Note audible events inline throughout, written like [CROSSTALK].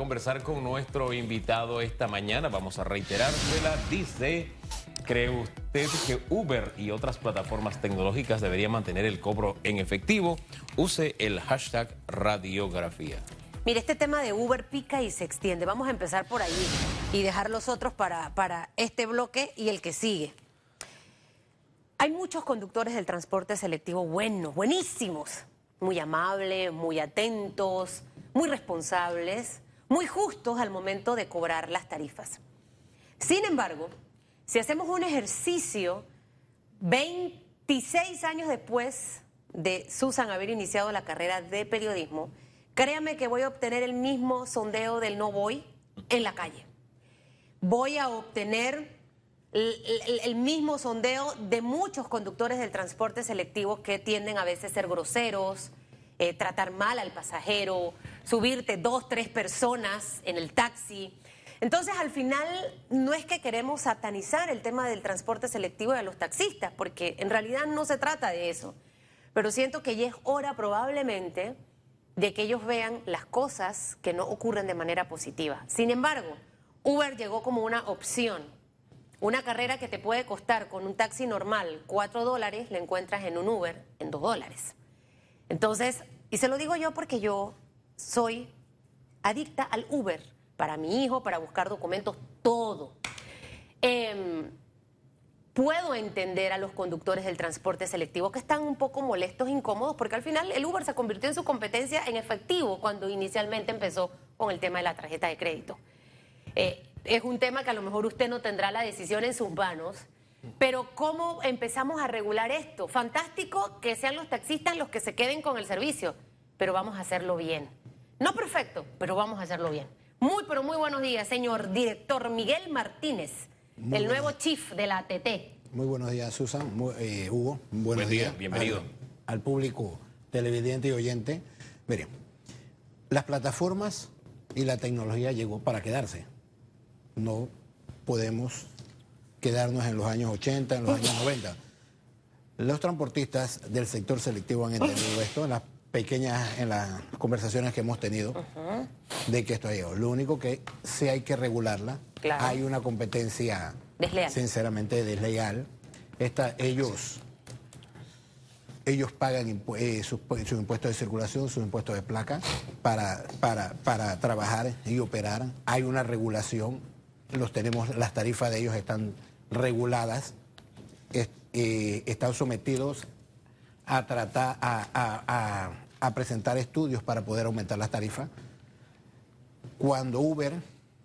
conversar con nuestro invitado esta mañana. Vamos a reiterársela. Dice, ¿cree usted que Uber y otras plataformas tecnológicas deberían mantener el cobro en efectivo? Use el hashtag radiografía. Mire, este tema de Uber pica y se extiende. Vamos a empezar por allí y dejar los otros para, para este bloque y el que sigue. Hay muchos conductores del transporte selectivo buenos, buenísimos, muy amables, muy atentos, muy responsables, muy justos al momento de cobrar las tarifas. Sin embargo, si hacemos un ejercicio 26 años después de Susan haber iniciado la carrera de periodismo, créame que voy a obtener el mismo sondeo del no voy en la calle. Voy a obtener el, mismo sondeo de muchos conductores del transporte selectivo que tienden a veces a ser groseros, eh, tratar mal al pasajero, subirte dos, tres personas en el taxi. Entonces, al final, no es que queremos satanizar el tema del transporte selectivo de los taxistas, porque en realidad no se trata de eso. Pero siento que ya es hora probablemente de que ellos vean las cosas que no ocurren de manera positiva. Sin embargo, Uber llegó como una opción. Una carrera que te puede costar con un taxi normal cuatro dólares, la encuentras en un Uber en dos dólares. Entonces, y se lo digo yo porque yo soy adicta al Uber, para mi hijo, para buscar documentos, todo. Em, puedo entender a los conductores del transporte selectivo que están un poco molestos, incómodos, porque al final el Uber se convirtió en su competencia en efectivo cuando inicialmente empezó con el tema de la tarjeta de crédito. Eh, es un tema que a lo mejor usted no tendrá la decisión en sus manos, pero ¿cómo empezamos a regular esto? Fantástico que sean los taxistas los que se queden con el servicio, pero vamos a hacerlo bien. No perfecto, pero vamos a hacerlo bien. Muy, pero muy buenos días, señor director Miguel Martínez, el nuevo chief de la ATT. Muy buenos días, Susan, eh, Hugo. Buenos Buen días, bienvenido. Al, público televidente y oyente. Miren, las plataformas y la tecnología llegó para quedarse. No podemos quedarnos en los años 80, en los años 90. Los transportistas del sector selectivo han entendido esto en las pequeñas, en las conversaciones que hemos tenido, de que esto ha llegado. Lo único que sí hay que regularla. Hay una competencia, sinceramente, desleal. Esta, ellos, ellos pagan eh, sus, impuestos de circulación, sus impuestos de placa para, para, para trabajar y operar. Hay una regulación. Los tenemos, las tarifas de ellos están reguladas, eh, están sometidos a tratar, a, presentar estudios para poder aumentar las tarifas. Cuando Uber,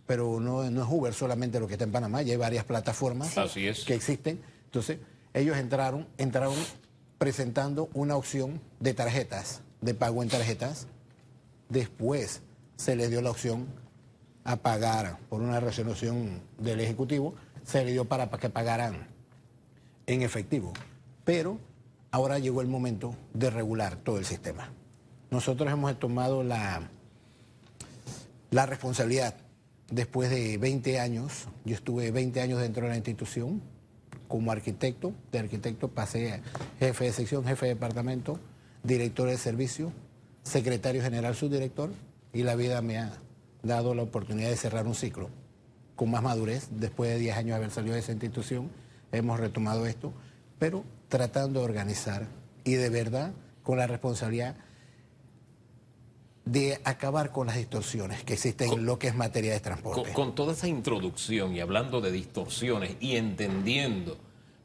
pero no, no es Uber solamente lo que está en Panamá, ya hay varias plataformas que existen. Entonces, ellos entraron, entraron presentando una opción de tarjetas, de pago en tarjetas. Después se les dio la opción a pagar por una resolución del Ejecutivo se le dio para que pagaran en efectivo. Pero ahora llegó el momento de regular todo el sistema. Nosotros hemos tomado la, la responsabilidad. Después de 20 años, yo estuve 20 años dentro de la institución como arquitecto, de arquitecto pasé a jefe de sección, jefe de departamento, director de servicio, secretario general, subdirector, y la vida me ha dado la oportunidad de cerrar un ciclo con más madurez, después de 10 años de haber salido de esa institución, hemos retomado esto, pero tratando de organizar y de verdad con la responsabilidad de acabar con las distorsiones que existen en lo que es materia de transporte. Con, toda esa introducción y hablando de distorsiones y entendiendo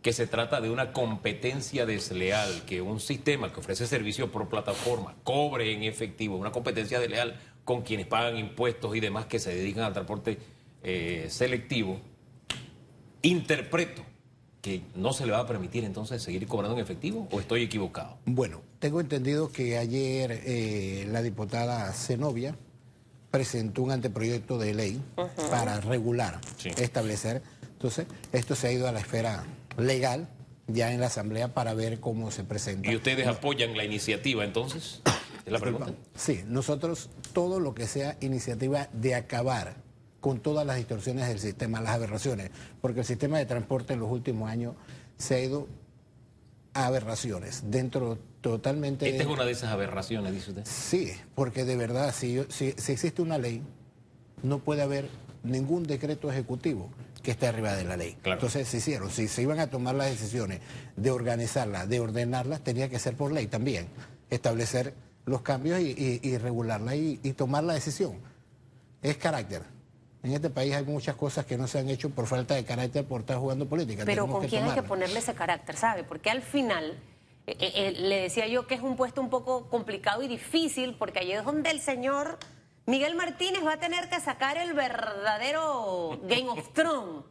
que se trata de una competencia desleal, que un sistema que ofrece servicio por plataforma cobre en efectivo, una competencia desleal con quienes pagan impuestos y demás que se dedican al transporte eh, selectivo, interpreto que no se le va a permitir entonces seguir cobrando en efectivo o estoy equivocado? Bueno, tengo entendido que ayer eh, la diputada Zenobia presentó un anteproyecto de ley para regular, establecer. Entonces, esto se ha ido a la esfera legal ya en la Asamblea para ver cómo se presenta. ¿Y ustedes apoyan la iniciativa entonces? ¿Es la pregunta? Sí, nosotros todo lo que sea iniciativa de acabar con todas las distorsiones del sistema, las aberraciones, porque el sistema de transporte en los últimos años se ha ido a aberraciones, dentro totalmente... Esta es una de esas aberraciones, dice usted. Sí, porque de verdad, si, si, existe una ley no puede haber ningún decreto ejecutivo que esté arriba de la ley. Claro. Entonces se hicieron, si se iban a tomar las decisiones de organizarlas, de ordenarlas, tenía que ser por ley también, establecer los cambios y, y, y regularla y, y tomar la decisión. Es carácter. En este país hay muchas cosas que no se han hecho por falta de carácter por estar jugando política. Pero Tenemos ¿con quién hay que ponerle ese carácter, sabe? Porque al final, eh, eh, eh, le decía yo que es un puesto un poco complicado y difícil, porque allí es donde el señor Miguel Martínez va a tener que sacar el verdadero Game of Thrones,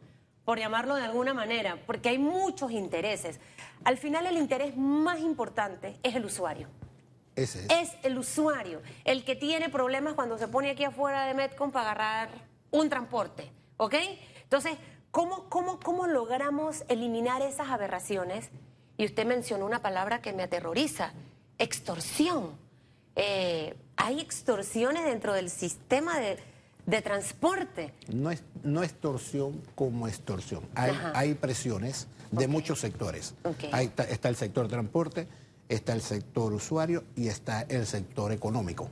por llamarlo de alguna manera, porque hay muchos intereses. Al final el interés más importante es el usuario. Ese es. Es el usuario, el que tiene problemas cuando se pone aquí afuera de Metcom para agarrar un transporte, ¿ok? Entonces, ¿cómo, cómo, cómo logramos eliminar esas aberraciones? Y usted mencionó una palabra que me aterroriza, extorsión. Eh, hay extorsiones dentro del sistema de, de transporte. No es no extorsión como extorsión. Hay, hay presiones de muchos sectores. Está, está el sector transporte, está el sector usuario y está el sector económico.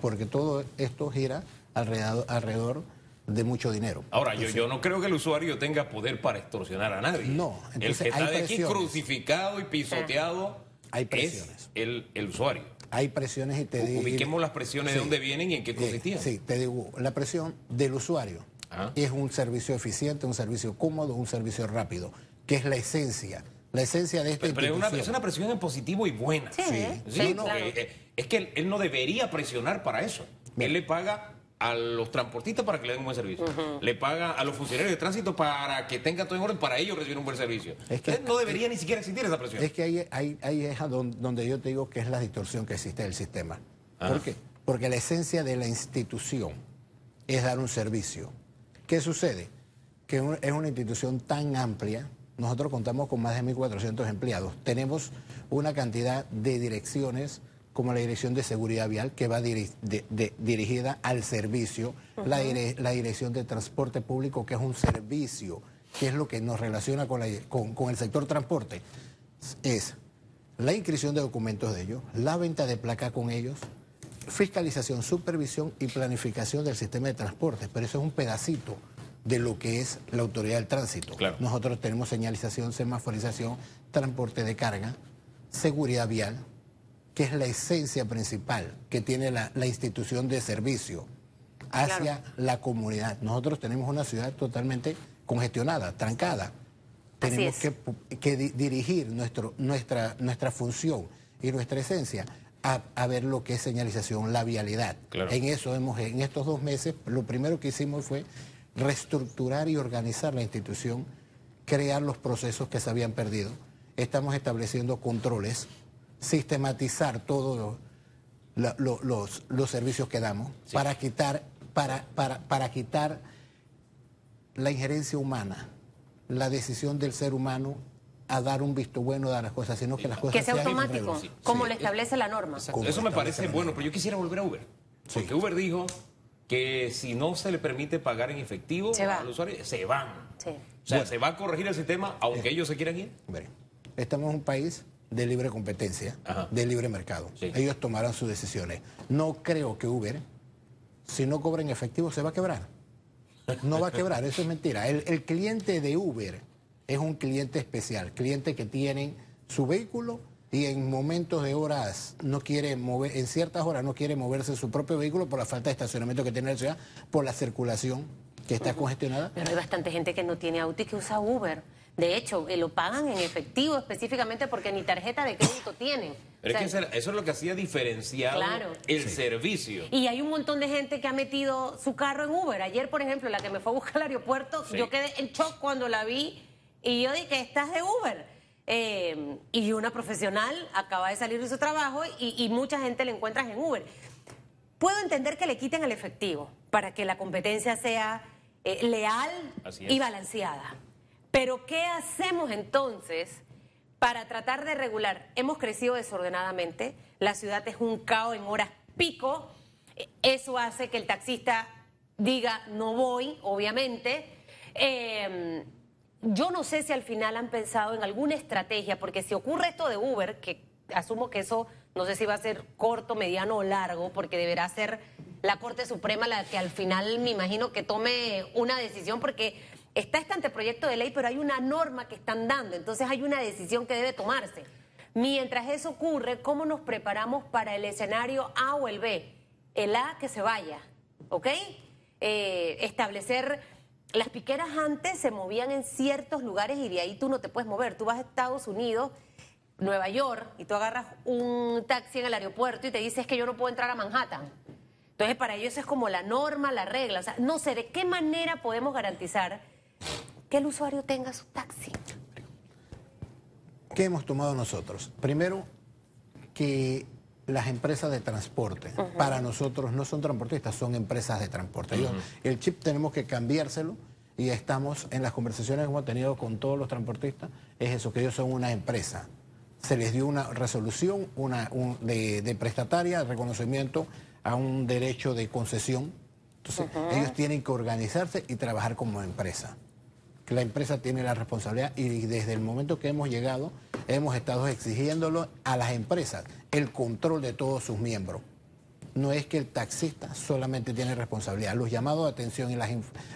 Porque todo esto gira alrededor, alrededor de mucho dinero. Ahora, yo, yo no creo que el usuario tenga poder para extorsionar a nadie. No, el entonces que está hay de aquí crucificado y pisoteado Hay es presiones. el, el usuario. Hay presiones y te digo... Ubiquemos las presiones de dónde vienen y en qué Eh, consistían. sí, te digo, la presión del usuario Ajá. es un servicio eficiente, un servicio cómodo, un servicio rápido, que es la esencia, la esencia de esta Pero, pero es, una, es una presión en positivo y buena. Sí, Sí. sí, Sí, claro. eh, eh, es que él, él no debería presionar para eso. Él le paga a los transportistas para que le den un buen servicio. Le paga a los funcionarios de tránsito para que tengan todo en orden para ellos recibir un buen servicio. Es que- no debería ni siquiera existir esa presión. Es que ahí, ahí, ahí es a don- donde yo te digo que es la distorsión que existe del sistema. Ajá. ¿Por qué? Porque la esencia de la institución es dar un servicio. ¿Qué sucede? Que un- es una institución tan amplia, nosotros contamos con más de 1.400 empleados, tenemos una cantidad de direcciones como la Dirección de Seguridad Vial, que va diri- de- de- dirigida al servicio, la, dire- la Dirección de Transporte Público, que es un servicio, que es lo que nos relaciona con, la- con- con el sector transporte, es la inscripción de documentos de ellos, la venta de placa con ellos, fiscalización, supervisión y planificación del sistema de transporte. Pero eso es un pedacito de lo que es la autoridad del tránsito. Claro. Nosotros tenemos señalización, semaforización, transporte de carga, seguridad vial, que es la esencia principal que tiene la, la institución de servicio hacia la comunidad. Nosotros tenemos una ciudad totalmente congestionada, trancada. Tenemos que, pu- que di- dirigir nuestro, nuestra, nuestra función y nuestra esencia a, a ver lo que es señalización, la vialidad. Claro. En eso hemos, en estos dos meses, lo primero que hicimos fue reestructurar y organizar la institución, crear los procesos que se habían perdido. Estamos estableciendo controles, sistematizar todos los, los- los- los servicios que damos para quitar, para, para, para quitar la injerencia humana, la decisión del ser humano a dar un visto bueno a las cosas, sino que las cosas Que sea automático, como Sí. le establece la norma. Exacto. Eso me parece bueno, pero yo quisiera volver a Uber. Sí. Porque Uber dijo que si no se le permite pagar en efectivo al usuario, se van. Sí. O sea, se va a corregir el sistema aunque ellos se quieran ir. Estamos en un país de libre competencia, Ajá. de libre mercado. Sí. Ellos tomarán sus decisiones. No creo que Uber, si no cobra en efectivo, se va a quebrar. No va a quebrar, eso es mentira. El, el cliente de Uber es un cliente especial, cliente que tienen su vehículo y en momentos de horas no quiere mover, en ciertas horas no quiere moverse su propio vehículo por la falta de estacionamiento que tiene la ciudad, por la circulación que está congestionada. Pero hay bastante gente que no tiene auto y que usa Uber. De hecho, eh, lo pagan en efectivo específicamente porque ni tarjeta de crédito tienen. Pero O sea, es que eso- es lo que hacía diferenciado Claro. el servicio. Y hay un montón de gente que ha metido su carro en Uber. Ayer, por ejemplo, la que me fue a buscar al aeropuerto, Sí. yo quedé en shock cuando la vi y yo dije, estás de Uber. Eh, y una profesional acaba de salir de su trabajo y, y mucha gente le encuentras en Uber. Puedo entender que le quiten el efectivo para que la competencia sea eh, leal y balanceada. Pero ¿qué hacemos entonces para tratar de regular? Hemos crecido desordenadamente, la ciudad es un caos en horas pico, eh, eso hace que el taxista diga no voy, obviamente. Eh, yo no sé si al final han pensado en alguna estrategia, porque si ocurre esto de Uber, que asumo que eso no sé si va a ser corto, mediano o largo, porque deberá ser la Corte Suprema la que al final me imagino que tome una decisión porque está este anteproyecto de ley, pero hay una norma que están dando, entonces hay una decisión que debe tomarse. Mientras eso ocurre, ¿cómo nos preparamos para el escenario A o el B? El A que se vaya, ¿ok? Eh, establecer las piqueras antes se movían en ciertos lugares y de ahí tú no te puedes mover. Tú vas a Estados Unidos, Nueva York, y tú agarras un taxi en el aeropuerto y te dices que yo no puedo entrar a Manhattan. Entonces, para ellos es como la norma, la regla. O sea, no sé de qué manera podemos garantizar que el usuario tenga su taxi. ¿Qué hemos tomado nosotros? Primero, que las empresas de transporte, para nosotros no son transportistas, son empresas de transporte. el chip tenemos que cambiárselo y estamos en las conversaciones que hemos tenido con todos los transportistas, es eso, que ellos son una empresa. Se les dio una resolución una, de, de, prestataria, reconocimiento a un derecho de concesión. Entonces, ellos tienen que organizarse y trabajar como empresa la empresa tiene la responsabilidad y desde el momento que hemos llegado hemos estado exigiéndolo a las empresas el control de todos sus miembros. No es que el taxista solamente tiene responsabilidad. Los llamados de atención y las,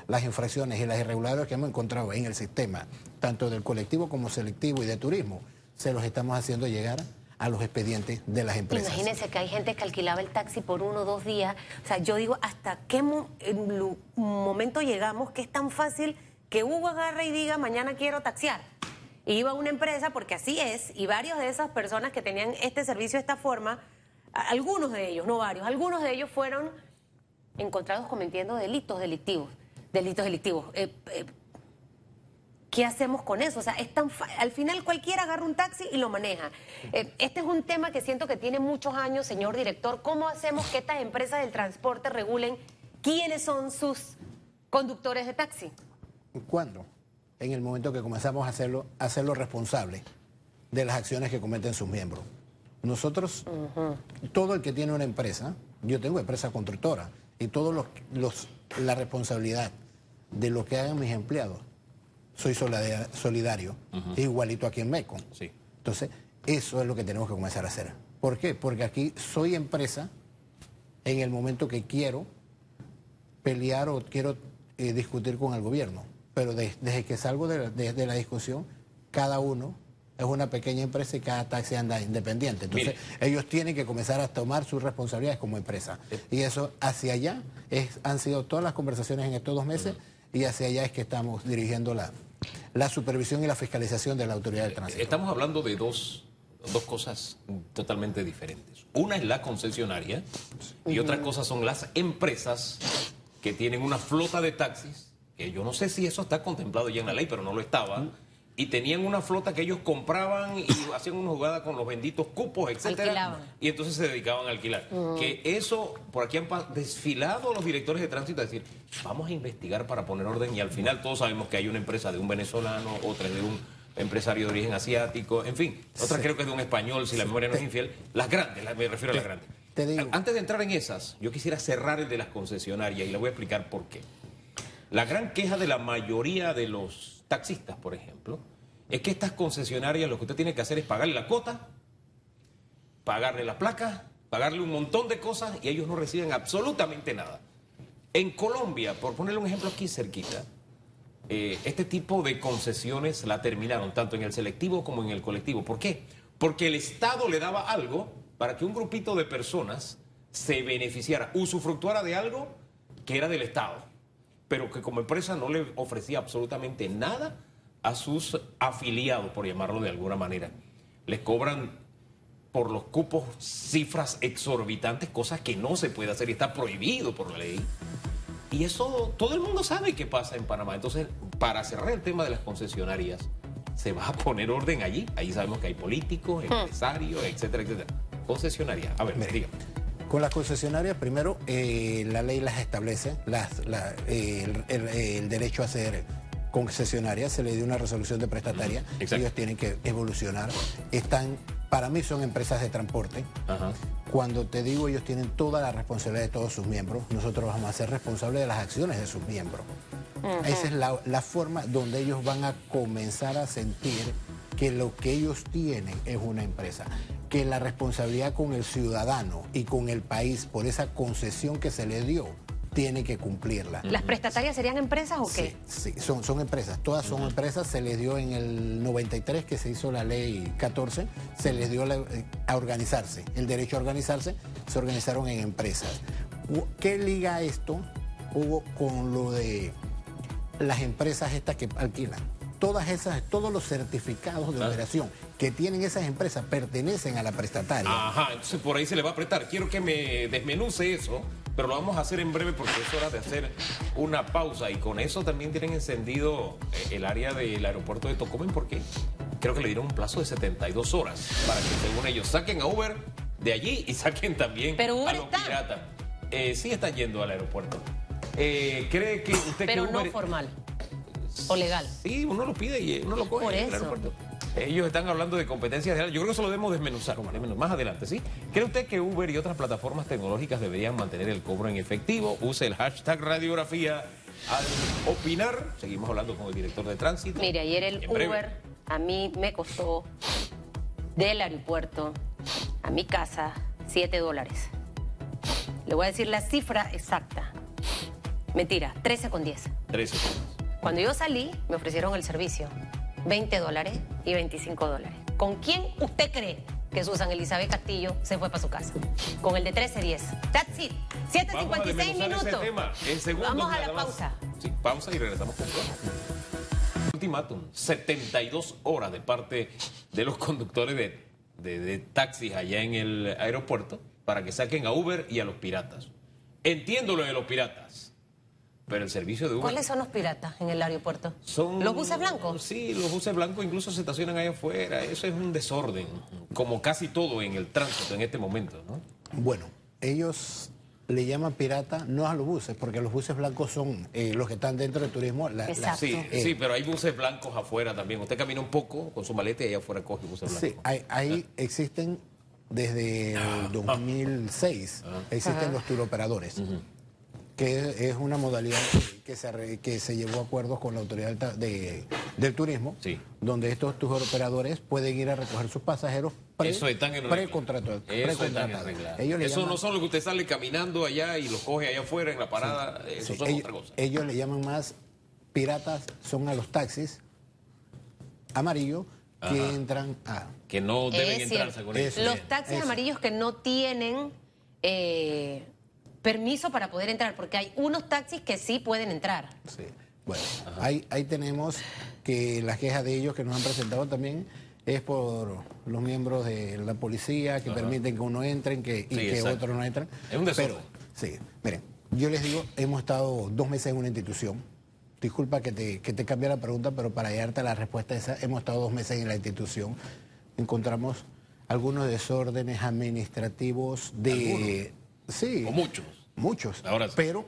las infracciones y las irregularidades que hemos encontrado en el sistema, tanto del colectivo como selectivo y de turismo, se los estamos haciendo llegar a los expedientes de las empresas. Imagínense que hay gente que alquilaba el taxi por uno o dos días. O sea, yo digo, ¿hasta qué momento llegamos que es tan fácil que Hugo agarre y diga, mañana quiero taxiar. iba a una empresa, porque así es, y varios de esas personas que tenían este servicio de esta forma, algunos de ellos, no varios, algunos de ellos fueron encontrados cometiendo delitos delictivos. Delitos delictivos. Eh, eh, ¿Qué hacemos con eso? O sea, es tan al final cualquiera agarra un taxi y lo maneja. Eh, este es un tema que siento que tiene muchos años, señor director. ¿Cómo hacemos que estas empresas del transporte regulen quiénes son sus conductores de taxi? ¿Cuándo? En el momento que comenzamos a hacerlo, a hacerlo responsable de las acciones que cometen sus miembros. Nosotros, todo el que tiene una empresa, yo tengo empresa constructora, y todos los, la responsabilidad de lo que hagan mis empleados, soy solidario, igualito aquí en MECO. Sí. Entonces, eso es lo que tenemos que comenzar a hacer. ¿Por qué? Porque aquí soy empresa en el momento que quiero pelear o quiero eh, discutir con el gobierno pero desde que salgo de, la discusión, cada uno es una pequeña empresa y cada taxi anda independiente. Entonces, ellos tienen que comenzar a tomar sus responsabilidades como empresa. Y eso hacia allá es, han sido todas las conversaciones en estos dos meses y hacia allá es que estamos dirigiendo la, la supervisión y la fiscalización de la autoridad de tránsito. Estamos hablando de dos, dos cosas totalmente diferentes. Una es la concesionaria y otra cosa son las empresas que tienen una flota de taxis que yo no sé si eso está contemplado ya en la ley, pero no lo estaba, y tenían una flota que ellos compraban y [COUGHS] hacían una jugada con los benditos cupos, etcétera, y entonces se dedicaban a alquilar. Que eso, por aquí han desfilado los directores de tránsito a decir, vamos a investigar para poner orden, y al final todos sabemos que hay una empresa de un venezolano, otra de un empresario de origen asiático, en fin, otra creo que es de un español, si la memoria no es infiel, las grandes, me refiero a las grandes. Antes de entrar en esas, yo quisiera cerrar el de las concesionarias y le voy a explicar por qué. La gran queja de la mayoría de los taxistas, por ejemplo, es que estas concesionarias lo que usted tiene que hacer es pagarle la cuota, pagarle la placa, pagarle un montón de cosas y ellos no reciben absolutamente nada. En Colombia, por ponerle un ejemplo aquí cerquita, eh, este tipo de concesiones la terminaron tanto en el selectivo como en el colectivo. ¿Por qué? Porque el Estado le daba algo para que un grupito de personas se beneficiara, usufructuara de algo que era del Estado pero que como empresa no le ofrecía absolutamente nada a sus afiliados, por llamarlo de alguna manera. Les cobran por los cupos cifras exorbitantes, cosas que no se puede hacer y está prohibido por la ley. Y eso todo el mundo sabe qué pasa en Panamá. Entonces, para cerrar el tema de las concesionarias, se va a poner orden allí. Ahí sabemos que hay políticos, hmm. empresarios, etcétera, etcétera. Concesionaria. A ver, dígame. Con las concesionarias, primero, eh, la ley las establece, el, derecho a ser concesionaria, se le dio una resolución de prestataria, ellos tienen que evolucionar. Están, para mí son empresas de transporte. Cuando te digo ellos tienen toda la responsabilidad de todos sus miembros, nosotros vamos a ser responsables de las acciones de sus miembros. Esa es la, la forma donde ellos van a comenzar a sentir que lo que ellos tienen es una empresa que la responsabilidad con el ciudadano y con el país por esa concesión que se le dio tiene que cumplirla. ¿Las prestatarias serían empresas o qué? Sí, sí, son, son empresas, todas son empresas, se les dio en el 93 que se hizo la ley 14, se les dio la- eh, a organizarse, el derecho a organizarse, se organizaron en empresas. ¿Qué liga esto, Hugo, con lo de las empresas estas que alquilan? Todas esas, todos los certificados de operación que tienen esas empresas pertenecen a la prestataria. Ajá, entonces por ahí se le va a apretar. Quiero que me desmenuce eso, pero lo vamos a hacer en breve porque es hora de hacer una pausa. Y con eso también tienen encendido eh, el área del aeropuerto de Tocumen porque creo que le dieron un plazo de 72 horas para que según ellos saquen a Uber de allí y saquen también Pero Uber a los está. piratas. Eh, sí están yendo al aeropuerto. Eh, ¿Cree que usted Pero que no Uber... formal o legal. Sí, uno lo pide y uno lo coge Por en el eso. aeropuerto. Ellos están hablando de competencias reales. Yo creo que eso lo debemos desmenuzar más adelante, ¿sí? ¿Cree usted que Uber y otras plataformas tecnológicas deberían mantener el cobro en efectivo? Use el hashtag radiografía al opinar. Seguimos hablando con el director de tránsito. Mire, ayer el. Uber a mí me costó del aeropuerto a mi casa 7 dólares. Le voy a decir la cifra exacta. Mentira, 13 con 10. 13. Cuando yo salí, me ofrecieron el servicio. 20 dólares y 25 dólares. ¿Con quién usted cree que Susan Elizabeth Castillo se fue para su casa? Con el de 13.10. That's it. Vamos a 7.56 desmenuzar minutos. en segundos Vamos a la más. pausa. Sí, pausa y regresamos con todo. Ultimátum, 72 horas de parte de los conductores de, de- de taxis allá en el aeropuerto para que saquen a Uber y a los piratas. Entiendo lo de los piratas, pero el servicio de Uber... ¿Cuáles son los piratas en el aeropuerto? Son, ¿Los buses blancos? Sí, los buses blancos incluso se estacionan ahí afuera. Eso es un desorden, como casi todo en el tránsito en este momento, ¿no? Bueno, ellos le llaman pirata no a los buses, porque los buses blancos son eh, los que están dentro del turismo. la- la- Exacto. Sí, Eh. sí, pero hay buses blancos afuera también. Usted camina un poco con su maleta y allá afuera coge buses blancos. Sí, hay- ahí existen desde el 2006, existen los turoperadores, que es, una modalidad que, se, que se llevó a acuerdos con la autoridad de- del turismo, Sí. donde estos turoperadores pueden ir a recoger sus pasajeros pre- Eso están en precontratados. Eso están. Ellos Eso llaman- no son los que usted sale caminando allá y los coge allá afuera en la parada. Eso Sí, son ellos, otra cosa. ellos le llaman más piratas, son a los taxis amarillos que Ajá. entran a... que no deben Es entrarse cierto. con eso. Los taxis Eso. amarillos que no tienen eh, permiso para poder entrar, porque hay unos taxis que sí pueden entrar. Sí. Bueno, ahí, ahí tenemos que la queja de ellos que nos han presentado también es por los miembros de la policía que permiten que uno entre que, y Sí, que exacto. otros no entren. Es un desorden. Pero, sí, miren, yo les digo, hemos estado dos meses en una institución. Disculpa que te, que te cambie la pregunta, pero para darte la respuesta esa, hemos estado dos meses en la institución. Encontramos algunos desórdenes administrativos de... Sí. O muchos. Muchos. Ahora sí. Pero,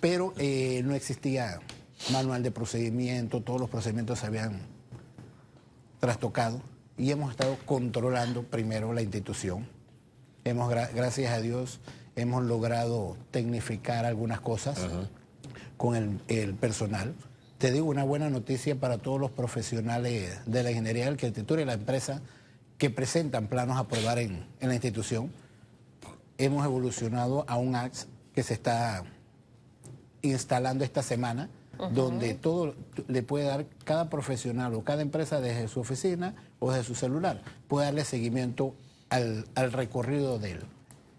pero eh, no existía manual de procedimiento, todos los procedimientos se habían trastocado y hemos estado controlando primero la institución. Hemos, gra- gracias a Dios, hemos logrado tecnificar algunas cosas con el, el personal. Te digo una buena noticia para todos los profesionales de la ingeniería de arquitectura y la empresa que presentan planos a aprobar en, en la institución. Hemos evolucionado a un AX que se está instalando esta semana, donde todo le puede dar cada profesional o cada empresa desde su oficina o desde su celular, puede darle seguimiento al, al recorrido de él,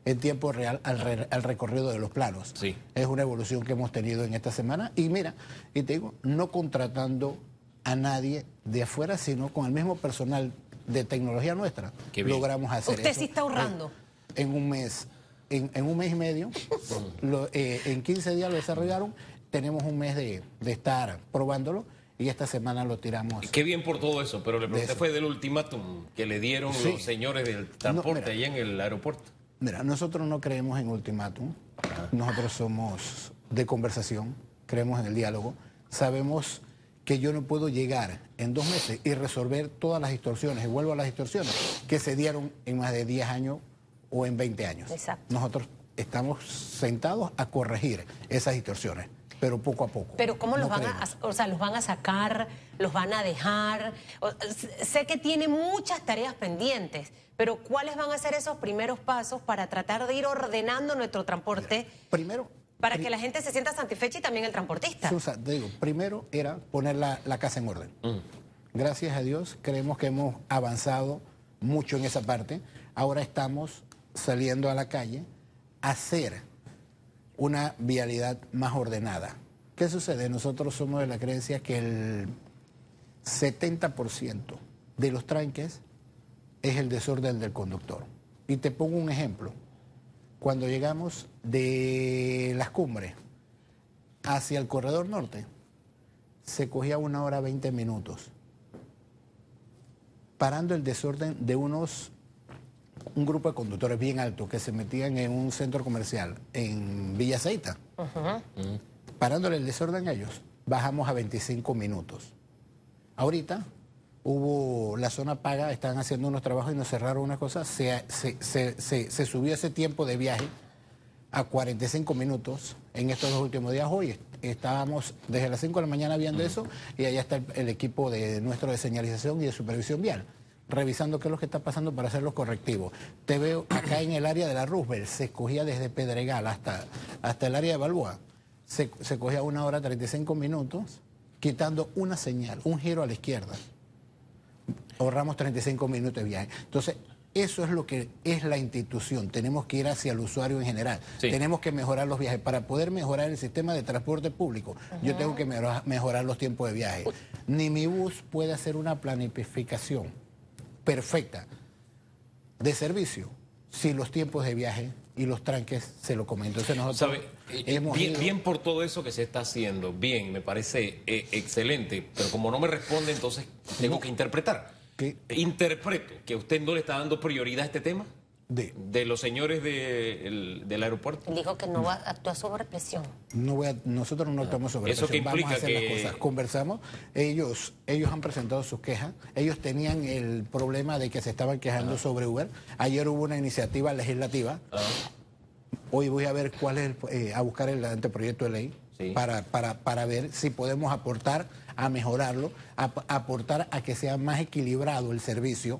en tiempo real, al, re- al recorrido de los planos. Sí. Es una evolución que hemos tenido en esta semana. Y mira, y te digo, no contratando a nadie de afuera, sino con el mismo personal de tecnología nuestra, logramos hacer Usted eso. sí está ahorrando. En un mes, en, en un mes y medio, [LAUGHS] lo- eh, en 15 días lo desarrollaron, tenemos un mes de, de estar probándolo y esta semana lo tiramos. Qué bien por todo eso, pero le pregunté fue del ultimátum que le dieron Sí. los señores del transporte mira. allá en el aeropuerto. Mira, nosotros no creemos en ultimátum, nosotros somos de conversación, creemos en el diálogo, sabemos que yo no puedo llegar en dos meses y resolver todas las distorsiones, y vuelvo a las distorsiones, que se dieron en más de 10 años o en 20 años. Exacto. Nosotros estamos sentados a corregir esas distorsiones. pero poco a poco. Pero ¿cómo los van a, o sea, los van a sacar, los van a dejar? O- sé que tiene muchas tareas pendientes, pero ¿cuáles van a ser esos primeros pasos para tratar de ir ordenando nuestro transporte Primero, para que la gente se sienta satisfecha y también el transportista? Susa, te digo, primero era poner la, la casa en orden. Gracias a Dios, creemos que hemos avanzado mucho en esa parte. Ahora estamos saliendo a la calle hacer una vialidad más ordenada. ¿Qué sucede? Nosotros somos de la creencia que el 70% de los tranques es el desorden del conductor. Y te pongo un ejemplo. Cuando llegamos de las cumbres hacia el corredor norte, se cogía una hora 20 minutos, parando el desorden de unos, un grupo de conductores bien altos que se metían en un centro comercial en Villa Aceita. Parándole el desorden a ellos, bajamos a 25 minutos. Ahorita hubo la zona paga, están haciendo unos trabajos y nos cerraron unas cosas, se, se- se- se- subió ese tiempo de viaje a 45 minutos en estos dos últimos días. Hoy est- estábamos desde las 5 de la mañana viendo eso y allá está el, el equipo de nuestro de señalización y de supervisión vial revisando qué es lo que está pasando para hacer los correctivos. Te veo acá en el área de la Roosevelt, se escogía desde Pedregal hasta, hasta el área de Balboa, se, se cogía una hora 35 minutos, quitando una señal, un giro a la izquierda. Ahorramos 35 minutos de viaje. Entonces, eso es lo que es la institución. Tenemos que ir hacia el usuario en general. Sí. Tenemos que mejorar los viajes. Para poder mejorar el sistema de transporte público, yo tengo que mejora- mejorar los tiempos de viaje. Ni mi bus puede hacer una planificación perfecta de servicio si los tiempos de viaje y los tranques se lo comen. Entonces nosotros ¿Sabe? Eh, hemos Bien, ido- bien por todo eso que se está haciendo, bien, me parece eh, excelente, pero como no me responde, entonces tengo que interpretar. ¿Qué? Interpreto que usted no le está dando prioridad a este tema de de los señores de- el- del aeropuerto. Dijo que no va a actuar sobre presión. No voy a- nosotros no estamos sobre Eso presión, que vamos a implica hacer que- las cosas. Conversamos, ellos, ellos han presentado sus quejas, ellos tenían el problema de que se estaban quejando sobre Uber. Ayer hubo una iniciativa legislativa. Ah, Hoy voy a ver cuál es el, eh, a buscar el anteproyecto de ley Sí. para, para, para ver si podemos aportar a mejorarlo, a- aportar a que sea más equilibrado el servicio.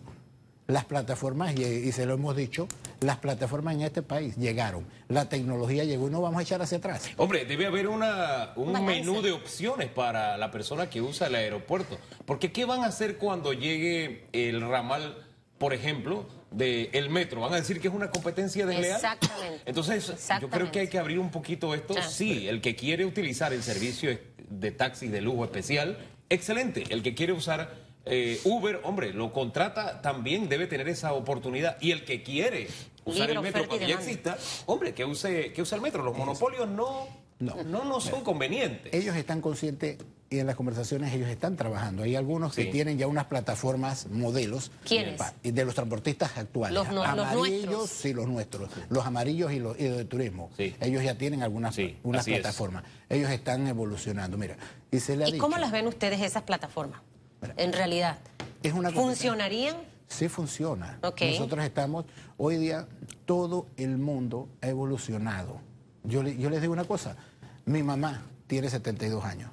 Las plataformas, y, y se lo hemos dicho, las plataformas en este país llegaron, la tecnología llegó y no vamos a echar hacia atrás. Hombre, debe haber una, un Balance. menú de opciones para la persona que usa el aeropuerto. Porque ¿qué van a hacer cuando llegue el ramal, por ejemplo, del metro? ¿Van a decir que es una competencia desleal? Exactamente. Entonces, yo creo que hay que abrir un poquito esto. Sí, el que quiere utilizar el servicio de taxi de lujo especial, excelente. El que quiere usar eh, Uber, hombre, lo contrata, también debe tener esa oportunidad. Y el que quiere usar Libre el metro cuando ya exista, hombre, que use, que use el metro. Los monopolios no, No. no, no son convenientes. Ellos están conscientes y en las conversaciones ellos están trabajando. Hay algunos Sí. que tienen ya unas plataformas, modelos. ¿Quiénes? De los transportistas actuales. Los no- los amarillos, nuestros. sí, los nuestros. Los amarillos y los y los de turismo. Sí. Ellos ya tienen algunas es. plataformas. Ellos están evolucionando. Mira, y se le ha ¿Y dicho. cómo las ven ustedes esas plataformas? En realidad. Es una competencia. ¿Funcionarían? Sí funciona. Ok. Nosotros estamos, hoy día, todo el mundo ha evolucionado. Yo, le- yo les digo una cosa, mi mamá tiene 72 años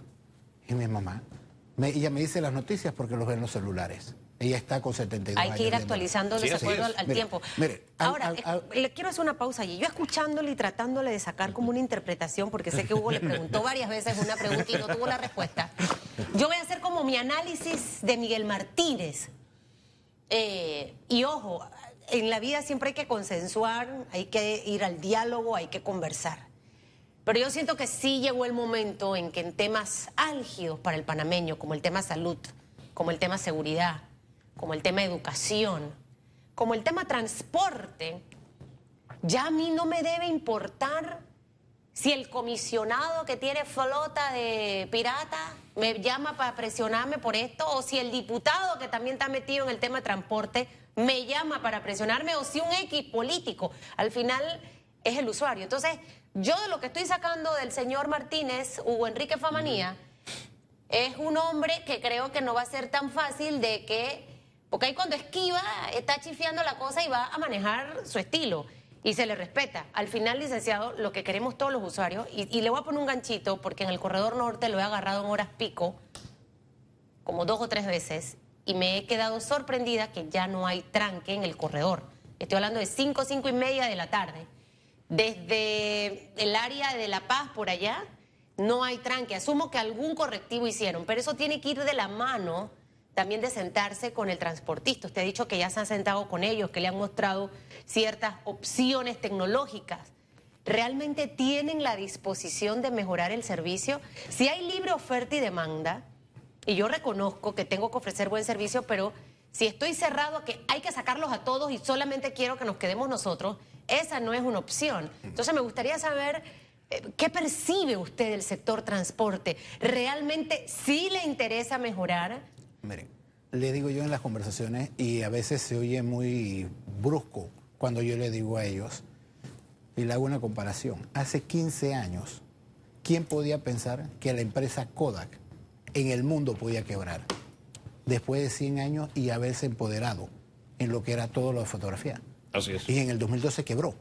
y mi mamá, me- ella me dice las noticias porque los ve en los celulares. Ella está con 72 Hay años. que ir actualizándolos Sí, de acuerdo al, al Mire, tiempo. mire, Ahora, al- al- le quiero hacer una pausa allí. Yo escuchándole y tratándole de sacar como una interpretación, porque sé que Hugo le preguntó varias veces una pregunta y no tuvo la respuesta. [LAUGHS] Yo voy a hacer como mi análisis de Miguel Martínez. Eh, y ojo, en la vida siempre hay que consensuar, hay que ir al diálogo, hay que conversar. Pero yo siento que sí llegó el momento en que en temas álgidos para el panameño, como el tema salud, como el tema seguridad, como el tema educación, como el tema transporte, ya a mí no me debe importar si el comisionado que tiene flota de pirata me llama para presionarme por esto, o si el diputado que también está metido en el tema de transporte me llama para presionarme, o si un X político. Al final es el usuario. Entonces, yo de lo que estoy sacando del señor Martínez, Hugo Enrique Famanía, es un hombre que creo que no va a ser tan fácil de que, porque ahí cuando esquiva está chifiando la cosa y va a manejar su estilo. Y se le respeta. Al final, licenciado, lo que queremos todos los usuarios, y, le voy a poner un ganchito, porque en el corredor norte lo he agarrado en horas pico, como dos o tres veces, y me he quedado sorprendida que ya no hay tranque en el corredor. Estoy hablando de 5, 5 y media de la tarde. Desde el área de La Paz por allá, no hay tranque. Asumo que algún correctivo hicieron, pero eso tiene que ir de la mano también de sentarse con el transportista. Usted ha dicho que ya se han sentado con ellos, que le han mostrado ciertas opciones tecnológicas. ¿Realmente tienen la disposición de mejorar el servicio? Si hay libre oferta y demanda, y yo reconozco que tengo que ofrecer buen servicio, pero si estoy cerrado a que hay que sacarlos a todos y solamente quiero que nos quedemos nosotros, esa no es una opción. Entonces me gustaría saber eh, qué percibe usted del sector transporte. ¿Realmente sí le interesa mejorar? Miren, le digo yo en las conversaciones y a veces se oye muy brusco cuando yo le digo a ellos y le hago una comparación. Hace 15 años, ¿quién podía pensar que la empresa Kodak en el mundo podía quebrar? Después de 100 años y haberse empoderado en lo que era todo lo de fotografía. Así es. Y en el 2012 quebró.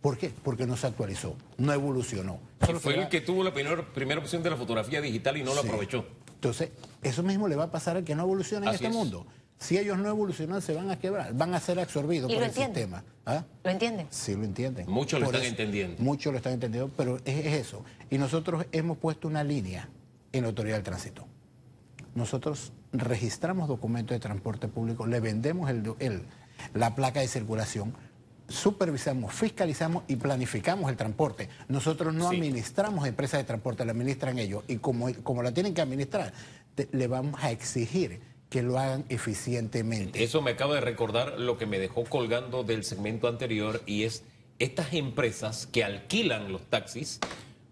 ¿Por qué? Porque no se actualizó, no evolucionó. Solo fue el que tuvo la primera, primera opción de la fotografía digital y no la Sí. aprovechó. Entonces, eso mismo le va a pasar al que no evolucione en Así este es. mundo. Si ellos no evolucionan, se van a quebrar, van a ser absorbidos ¿Y por el entienden? sistema. ¿Ah? ¿Lo entienden? Sí, lo entienden. Muchos lo están entendiendo. Muchos lo están entendiendo, pero es, es eso. Y nosotros hemos puesto una línea en la Autoridad del Tránsito. Nosotros registramos documentos de transporte público, le vendemos el do- el- la placa de circulación, supervisamos, fiscalizamos y planificamos el transporte. Nosotros no Sí. administramos empresas de transporte, la administran ellos. Y como, como la tienen que administrar, te- le vamos a exigir que lo hagan eficientemente. Eso me acaba de recordar lo que me dejó colgando del segmento anterior y es estas empresas que alquilan los taxis,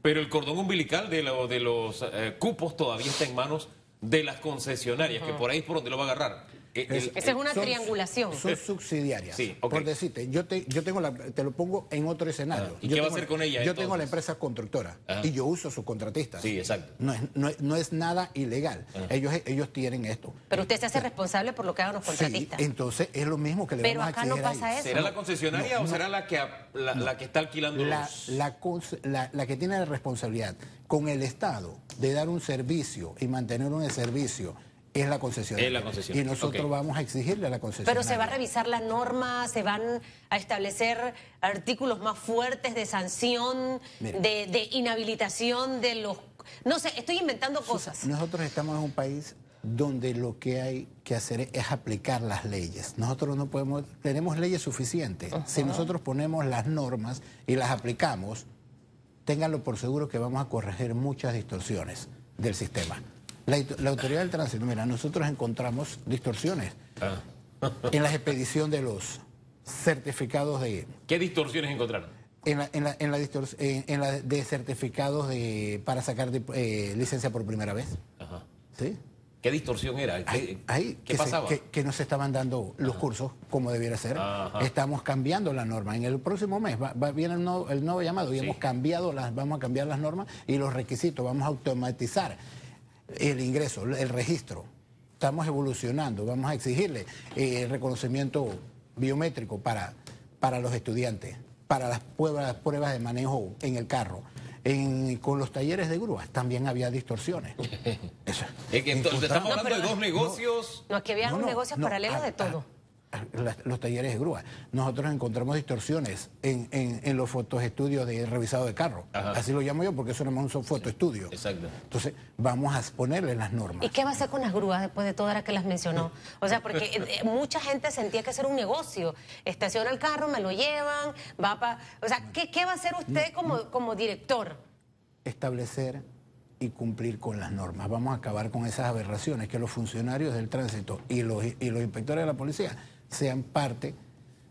pero el cordón umbilical de, lo- de los eh, cupos todavía está en manos de las concesionarias, que por ahí es por donde lo va a agarrar. Eh, Esa es una Son- triangulación. Son subsidiarias. Sí, ok. Por decirte, yo, te, yo tengo la, te lo pongo en otro escenario. Ah, ¿y Yo qué va a hacer con ella, Yo tengo la entonces? empresa constructora Ajá. y yo uso sus contratistas. Sí, exacto. No es, no, es- no es nada ilegal. Ellos, ellos tienen esto. Pero usted se hace responsable por lo que hagan los Sí, contratistas. entonces es lo mismo que le Pero vamos a acá no a pasa ellos. eso. ¿Será la concesionaria o será la que, a- la, la que está alquilando La, los...? la cons- la- la que tiene la responsabilidad con el Estado de dar un servicio y mantener un servicio es la concesionaria. Es la concesionaria, Y nosotros vamos a exigirle a la concesionaria. Pero se va a revisar la norma, se van a establecer artículos más fuertes de sanción, de, de inhabilitación de los... No sé, estoy inventando cosas. Nosotros estamos en un país donde lo que hay que hacer es aplicar las leyes. Nosotros no podemos, tenemos leyes suficientes. Si nosotros ponemos las normas y las aplicamos, ténganlo por seguro que vamos a corregir muchas distorsiones del sistema. La, la autoridad del tránsito, mira, nosotros encontramos distorsiones Ah. en la expedición de los certificados de ¿Qué distorsiones encontraron? en la, en la, en la en- la de certificados de para sacar de- eh, licencia por primera vez. Ajá. ¿Sí? ¿Qué distorsión era? ¿Qué, Ahí, ahí ¿qué que, se- pasaba? que, que no se estaban dando los cursos como debiera ser. Ajá. Estamos cambiando la norma. En el próximo mes va, va- viene el nuevo, el nuevo llamado y Sí. hemos cambiado las, vamos a cambiar las normas y los requisitos. Vamos a automatizar el ingreso, el registro. Estamos evolucionando. Vamos a exigirle eh, reconocimiento biométrico para, para los estudiantes, para las pruebas, pruebas de manejo en el carro. En- con los talleres de grúas también había distorsiones. [LAUGHS] Eso. Es que entonces estamos hablando de dos negocios. No, es que había no, negocios no, paralelos de todo. [LAUGHS] los talleres de grúa. Nosotros encontramos distorsiones en, en, en los fotoestudios de revisado de carro. Ajá. Así lo llamo yo porque eso no es un fotoestudio. Exacto. Entonces, vamos a ponerle las normas. ¿Y qué va a hacer con las grúas después de todas las que las mencionó? O sea, porque eh, eh, mucha gente sentía que eso era un negocio. Estaciona el carro, me lo llevan, va para... O sea, ¿qué, qué va a hacer usted como, como director? Establecer y cumplir con las normas. Vamos a acabar con esas aberraciones, que los funcionarios del tránsito y los, y los inspectores de la policía sean parte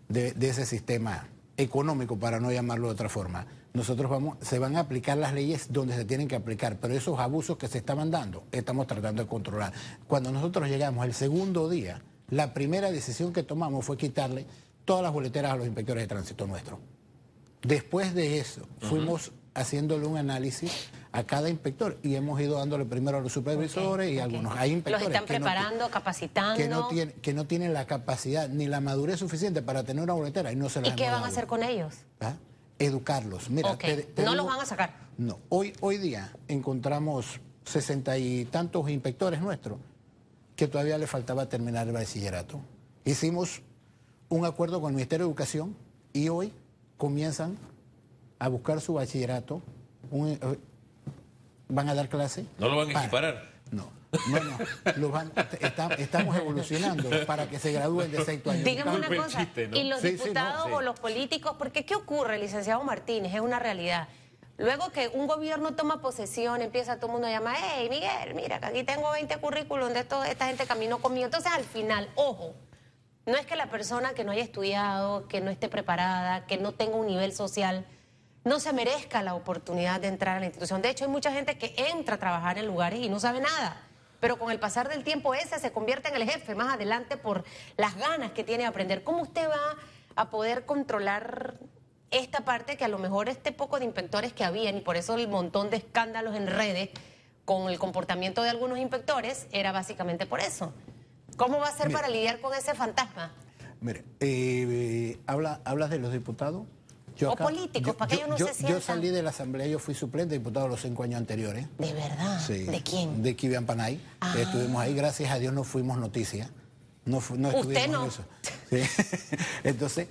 de, de ese sistema económico, para no llamarlo de otra forma. Nosotros vamos, se van a aplicar las leyes donde se tienen que aplicar, pero esos abusos que se estaban dando, estamos tratando de controlar. Cuando nosotros llegamos el segundo día, la primera decisión que tomamos fue quitarle todas las boleteras a los inspectores de tránsito nuestros. Después de eso, fuimos haciéndole un análisis a cada inspector y hemos ido dándole primero a los supervisores y ok. algunos. Hay inspectores Los están que no ti- preparando, capacitando. que no, tienen, que no tienen la capacidad ni la madurez suficiente para tener una boletera y no se las ¿Y qué van a hacer con ellos? ¿Ah? Educarlos. Mira, Ok, te- te no digo- los van a sacar. No, hoy, hoy día encontramos sesenta y tantos inspectores nuestros que todavía le faltaba terminar el bachillerato. Hicimos un acuerdo con el Ministerio de Educación y hoy comienzan a buscar su bachillerato, un- eh, van a dar clase. ¿No lo van a para- equiparar? No, no, no. los van- está- estamos evolucionando para que se gradúen de sexto año. Dígame una cosa, chiste, ¿no? y los Sí, sí, no, diputados sí. o los políticos, porque ¿qué ocurre, licenciado Martínez? Es una realidad. Luego que un gobierno toma posesión, empieza todo el mundo a llamar, hey, Miguel, mira, que aquí tengo 20 currículum de esto, esta gente caminó conmigo. Entonces, al final, ojo, no es que la persona que no haya estudiado, que no esté preparada, que no tenga un nivel social, no se merezca la oportunidad de entrar a la institución. De hecho, hay mucha gente que entra a trabajar en lugares y no sabe nada. Pero con el pasar del tiempo ese se convierte en el jefe más adelante por las ganas que tiene de aprender. ¿Cómo usted va a poder controlar esta parte que a lo mejor este poco de inspectores que habían y por eso el montón de escándalos en redes con el comportamiento de algunos inspectores era básicamente por eso? ¿Cómo va a ser para lidiar con ese fantasma? Mire, eh, habla, hablas de los diputados. O políticos, para que ellos no yo, se Yo sientan. salí de la Asamblea, yo fui suplente diputado los cinco años anteriores. ¿De verdad? Sí. ¿De quién? De Kivian Panay. Ah. Estuvimos ahí, gracias a Dios no fuimos noticia. No, fu- no Usted estuvimos no. en eso. Sí. [LAUGHS] Entonces,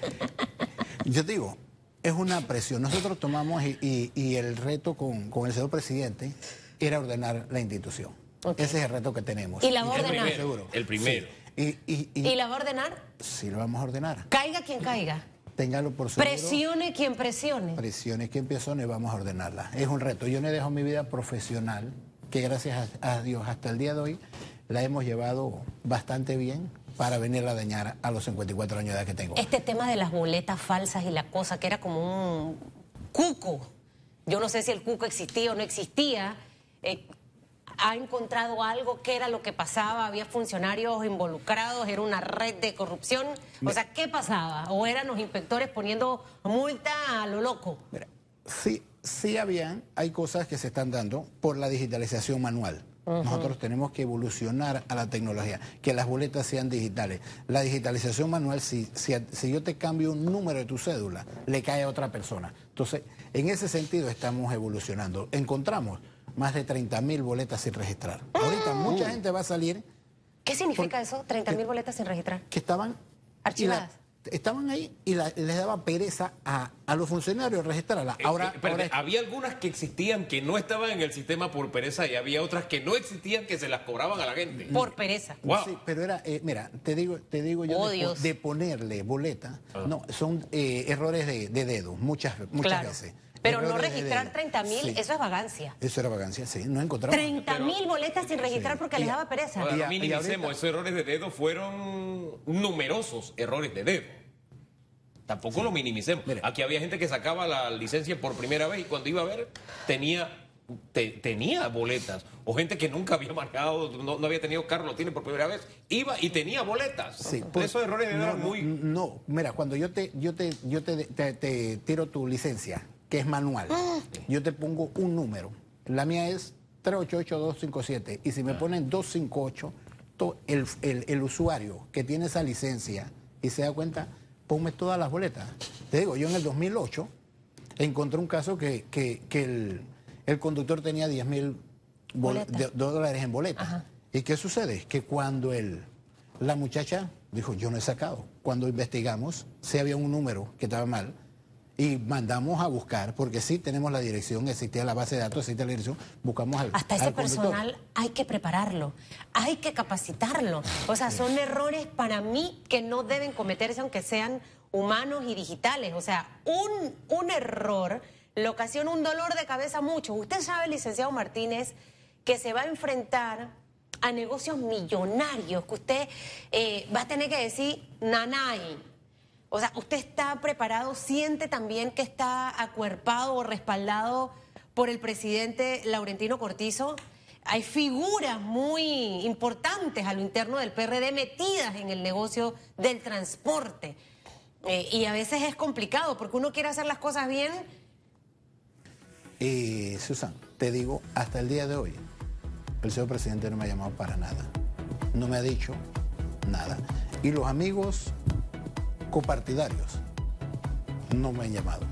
yo digo, es una presión. Nosotros tomamos y, y- y el reto con, con el señor presidente era ordenar la institución. Ese es el reto que tenemos. ¿Y la va a ordenar? estoy seguro. El primero. Sí. Y, y, y, ¿Y la va a ordenar? sí lo vamos a ordenar. Caiga quien caiga. Téngalo por seguro. Presione quien presione. presiones que empezó y vamos a ordenarla. Es un reto. Yo no he dejado mi vida profesional, que gracias a, Dios hasta el día de hoy la hemos llevado bastante bien para venirla a dañar a los 54 años de edad que tengo. Este tema de las boletas falsas y la cosa que era como un cuco. Yo no sé si el cuco existía o no existía. Eh, ¿Ha encontrado algo? ¿Qué era lo que pasaba? ¿Había funcionarios involucrados? ¿Era una red de corrupción? O sea, ¿qué pasaba? ¿O eran los inspectores poniendo multa a lo loco? Mira, sí, sí habían, hay cosas que se están dando por la digitalización manual. Nosotros tenemos que evolucionar a la tecnología, que las boletas sean digitales. La digitalización manual, si, si, si yo te cambio un número de tu cédula, le cae a otra persona. Entonces, en ese sentido estamos evolucionando. Encontramos más de 30 mil boletas sin registrar. Ahorita mucha gente va a salir ¿Qué significa Por- eso? 30 mil boletas sin registrar. que estaban... Archivadas. la- estaban ahí y la- les daba pereza a, a los funcionarios registrarla. Ahora, Eh, eh, ahora- había algunas que existían que no estaban en el sistema por pereza y había otras que no existían que se las cobraban a la gente. Por pereza. Wow. Sí, pero era, eh, mira, te digo, te digo yo Oh, de, po- Dios. de ponerle boleta, no, son eh, errores de, de dedo, muchas, muchas claro. veces. Pero no registrar dedo. 30 mil, Sí. eso es vagancia. Eso era vagancia, sí, no encontramos. 30 mil boletas sin registrar porque Y- les daba pereza. Ahora, Y no a- y minimicemos, esos errores de dedo fueron numerosos errores de dedo. Tampoco lo minimicemos. Aquí había gente que sacaba la licencia por primera vez y cuando iba a ver tenía te- tenía boletas. O gente que nunca había marcado, no, no había tenido carro, lo tiene por primera vez. Iba y tenía boletas. Sí, Por pues, esos errores de dedo no, eran no, muy... No, mira, cuando yo te, yo te, yo te, te- te tiro tu licencia, que es manual, Ah. yo te pongo un número. La mía es 388-257. Y si me ponen 258, to- el, el- el usuario que tiene esa licencia y se da cuenta, ponme todas las boletas. Te digo, yo en el 2008 encontré un caso que, que- que el, el conductor tenía 10 mil dólares en boletas. Ajá. ¿Y qué sucede? Que cuando el, la muchacha dijo, yo no he sacado. Cuando investigamos, si había un número que estaba mal, y mandamos a buscar, porque sí tenemos la dirección, existía la base de datos, existía la dirección, buscamos al Hasta ese al personal hay que prepararlo, hay que capacitarlo. O sea, son errores para mí que no deben cometerse aunque sean humanos y digitales. O sea, un, un error le ocasiona un dolor de cabeza a muchos. Usted sabe, licenciado Martínez, que se va a enfrentar a negocios millonarios, que usted eh, va a tener que decir nanay. O sea, usted está preparado, siente también que está acuerpado o respaldado por el presidente Laurentino Cortizo. Hay figuras muy importantes a lo interno del PRD metidas en el negocio del transporte. Eh, y a veces es complicado porque uno quiere hacer las cosas bien Eh, Susan, te digo, hasta el día de hoy, el señor presidente no me ha llamado para nada. No me ha dicho nada. Y los amigos copartidarios no me han llamado.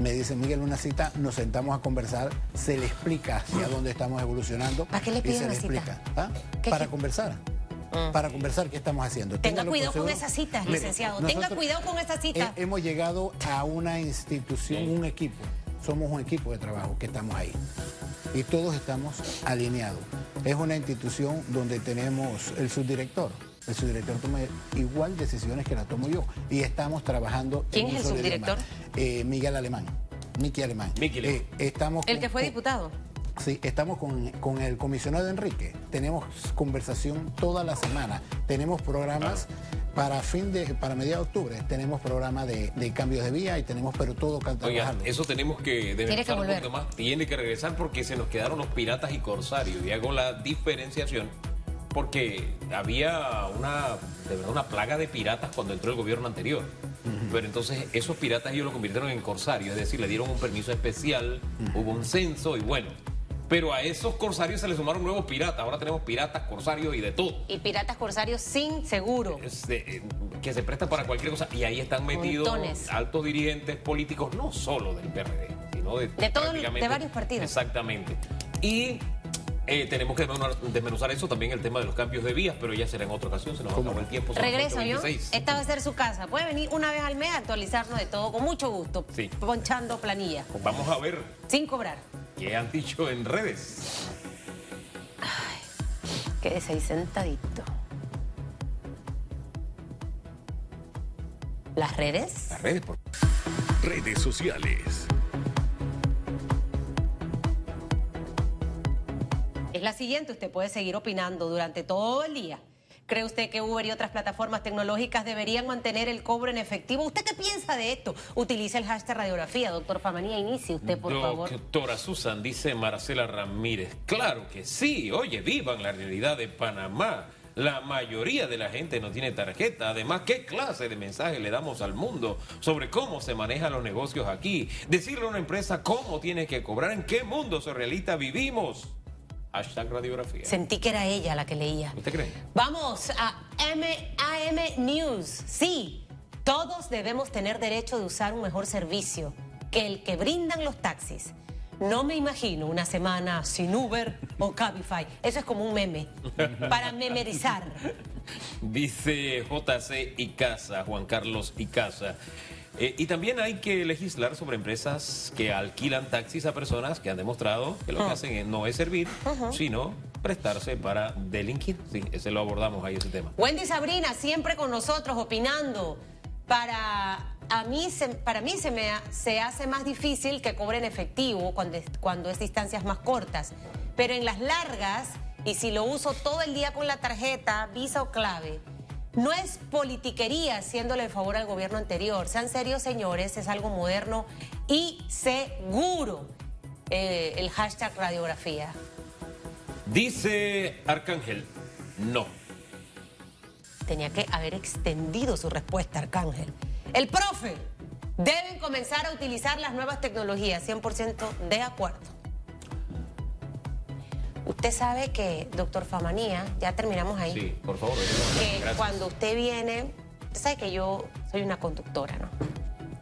Me dice Miguel una cita, nos sentamos a conversar, se le explica hacia dónde estamos evolucionando. ¿Para qué le y piden se una le cita? explica. ¿ah? ¿Qué Para qué? conversar. Para conversar qué estamos haciendo. Tenga cuidado con esas citas, Mire, licenciado. Tenga cuidado con esas citas. he- hemos llegado a una institución, un equipo. Somos un equipo de trabajo que estamos ahí. Y todos estamos alineados. Es una institución donde tenemos el subdirector. El subdirector toma igual decisiones que las tomo yo. Y estamos trabajando ¿Quién en es el subdirector? Eh, Miguel Alemán. Miki Alemán. Miki Alemán. Eh, estamos El con- que fue con- diputado. Sí, estamos con, con el comisionado Enrique. Tenemos conversación toda la semana. Tenemos programas para fin de, para mediados de octubre. Tenemos programas de, de cambios de vía y tenemos, pero todo que Oiga, trabajarlo. eso tenemos que desmenuzar que un más. Tiene que regresar porque se nos quedaron los piratas y corsarios. Y hago la diferenciación porque había una, de verdad, una plaga de piratas cuando entró el gobierno anterior. Pero entonces esos piratas ellos lo convirtieron en corsarios, es decir, le dieron un permiso especial, hubo un censo y bueno. Pero a esos corsarios se le sumaron nuevos piratas. Ahora tenemos piratas, corsarios y de todo. Y piratas corsarios sin seguro. Este, eh, que se presta para cualquier cosa y ahí están metidos Montones. altos dirigentes políticos, no solo del PRD, sino de, De todo- prácticamente- de varios partidos. Exactamente. Y eh, tenemos que desmenuzar- eso también el tema de los cambios de vías, pero ya será en otra ocasión, se nos acabó el tiempo. Regreso yo. 8:26. Esta va a ser su casa. Puede venir una vez al mes a actualizarnos de todo con mucho gusto. Sí. Ponchando planillas. Vamos a ver Sin cobrar. qué han dicho en redes. Quédese ahí sentadito. Las redes. Las redes, por Redes sociales. Es la siguiente, usted puede seguir opinando durante todo el día. ¿Cree usted que Uber y otras plataformas tecnológicas deberían mantener el cobro en efectivo? ¿Usted qué piensa de esto? Utilice el hashtag radiografía. Doctor Famanía, inicie usted, por favor. Doctora Susan, dice Marcela Ramírez. Claro que sí. Oye, vivan la realidad de Panamá. La mayoría de la gente no tiene tarjeta. Además, ¿qué clase de mensaje le damos al mundo sobre cómo se manejan los negocios aquí? Decirle a una empresa cómo tiene que cobrar, en qué mundo surrealista vivimos. Hashtag radiografía. Sentí que era ella la que leía. ¿Usted cree? Vamos a MAM News. Sí, todos debemos tener derecho de usar un mejor servicio que el que brindan los taxis. No me imagino una semana sin Uber o Cabify. Eso es como un meme para memorizar. Dice JC y Casa, Juan Carlos y Casa. Eh, y también hay que legislar sobre empresas que alquilan taxis a personas que han demostrado que lo que hacen es- no es servir, sino prestarse para delinquir. Sí, ese lo abordamos ahí, ese tema. Wendy Sabrina, siempre con nosotros, opinando. Para, a mí, se, para mí se me se hace más difícil que cobre en efectivo cuando, es- cuando es distancias más cortas. Pero en las largas, y si lo uso todo el día con la tarjeta, Visa o clave, no es politiquería haciéndole el favor al gobierno anterior. Sean serios, señores, es algo moderno y seguro. Eh, el hashtag radiografía. Dice Arcángel, no. Tenía que haber extendido su respuesta, Arcángel. El profe, deben comenzar a utilizar las nuevas tecnologías, 100% de acuerdo. Usted sabe que, doctor Famanía, ya terminamos ahí, Sí, por favor. que Gracias. cuando usted viene, usted sabe que yo soy una conductora, ¿no?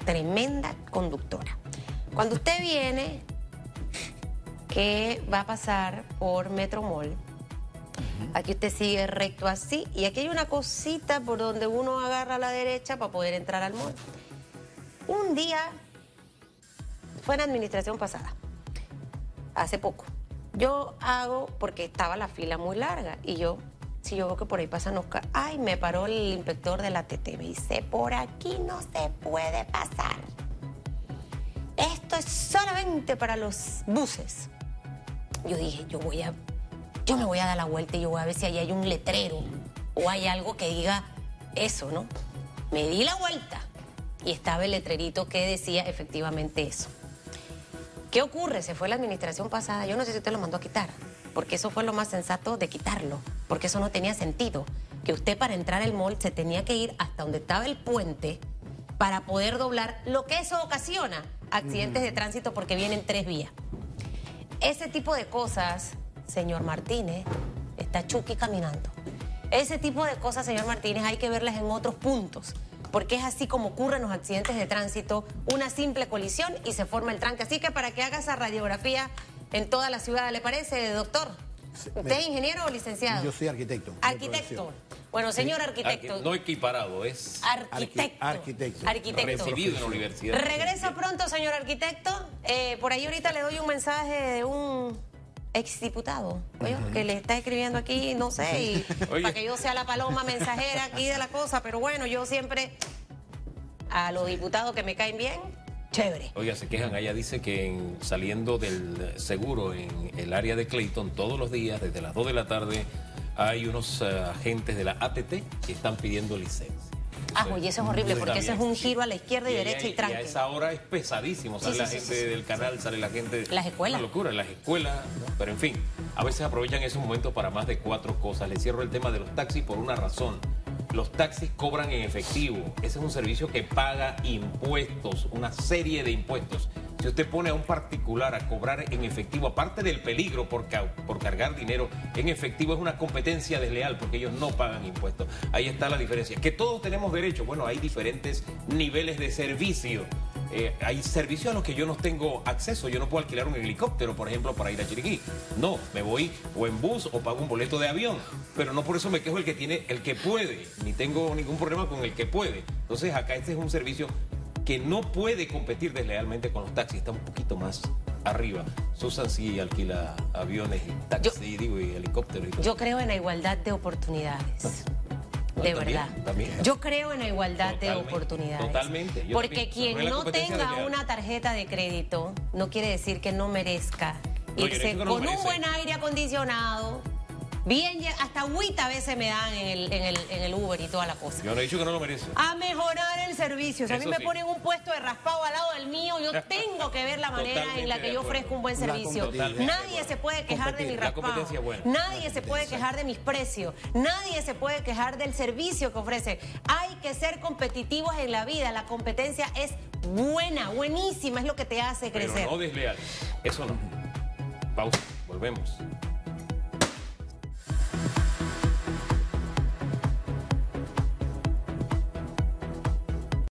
Tremenda conductora. Cuando usted viene, que va a pasar por Metromol, Aquí usted sigue recto así y aquí hay una cosita por donde uno agarra a la derecha para poder entrar al mall. Un día, fue en la administración pasada, hace poco, yo hago, porque estaba la fila muy larga y yo, si yo veo que por ahí pasan Oscar, ay, me paró el inspector de la TT, me dice, por aquí no se puede pasar. Esto es solamente para los buses. Yo dije, yo voy a, yo me voy a dar la vuelta y yo voy a ver si ahí hay un letrero o hay algo que diga eso, ¿no? Me di la vuelta y estaba el letrerito que decía efectivamente eso. ¿Qué ocurre? Se fue la administración pasada. Yo no sé si usted lo mandó a quitar, porque eso fue lo más sensato de quitarlo, porque eso no tenía sentido. Que usted para entrar al mall se tenía que ir hasta donde estaba el puente para poder doblar, lo que eso ocasiona accidentes de tránsito porque vienen tres vías. Ese tipo de cosas, señor Martínez, está Chucky caminando. Ese tipo de cosas, señor Martínez, hay que verlas en otros puntos, porque es así como ocurren los accidentes de tránsito, una simple colisión y se forma el tranque. Así que para que haga esa radiografía en toda la ciudad, ¿le parece, doctor? ¿Usted es ingeniero o licenciado? Yo soy arquitecto. Arquitecto. Bueno, señor arquitecto. No equiparado, es Arquitecto. Arquitecto. Arquitecto. recibido en la universidad. Regresa pronto, señor arquitecto. Eh, por ahí ahorita le doy un mensaje de un exdiputado oye, que le está escribiendo aquí, no sé, y [LAUGHS] para que yo sea la paloma mensajera aquí de la cosa, pero bueno, yo siempre a los diputados que me caen bien, chévere. Oiga, se quejan. Allá dice que en- saliendo del seguro en el área de Clayton, todos los días, desde las 2 de la tarde, hay unos eh, agentes de la ATT que están pidiendo licencia. Ah, oye, eso es horrible, porque ese es un giro a la izquierda y, derecha y tranque. a esa hora es pesadísimo. Sale Sí, la sí, gente sí. del canal, sale la gente. Las escuelas. Una locura, las escuelas. Pero en fin, a veces aprovechan esos momentos para más de cuatro cosas. Les cierro el tema de los taxis por una razón. Los taxis cobran en efectivo. Ese es un servicio que paga impuestos, una serie de impuestos. Si usted pone a un particular a cobrar en efectivo, aparte del peligro por, por cargar dinero en efectivo, es una competencia desleal porque ellos no pagan impuestos. Ahí está la diferencia. Que todos tenemos derecho. Bueno, hay diferentes niveles de servicio. Eh, hay servicios a los que yo no tengo acceso. Yo no puedo alquilar un helicóptero, por ejemplo, para ir a Chiriquí. No, me voy o en bus o pago un boleto de avión. Pero no por eso me quejo el que tiene, el que puede. Ni tengo ningún problema con el que puede. Entonces acá este es un servicio que no puede competir deslealmente con los taxis. Está un poquito más arriba. Susan sí alquila aviones y taxis, digo, y helicópteros y todo. Yo creo en la igualdad de oportunidades. De También, verdad. también. Yo creo en la igualdad de oportunidades. totalmente. Yo Porque también. quien No tenga una tarjeta de crédito no quiere decir que no merezca no irse no con un buen aire acondicionado. Bien, hasta agüita a veces me dan en el, en el, en el Uber y toda la cosa. Yo no he dicho que no lo merece. A mejorar el servicio. Si a mí me sí. ponen un puesto de raspado al lado del mío, yo [LAUGHS] tengo que ver la manera en la que yo ofrezco un buen servicio. Nadie se puede quejar de mi raspado. competencia es buena. Nadie se puede quejar de mis precios. Nadie se puede quejar del servicio que ofrece. Hay que ser competitivos en la vida. La competencia es buena, buenísima, es lo que te hace Pero crecer. no desleal. Eso no. Pausa. Volvemos.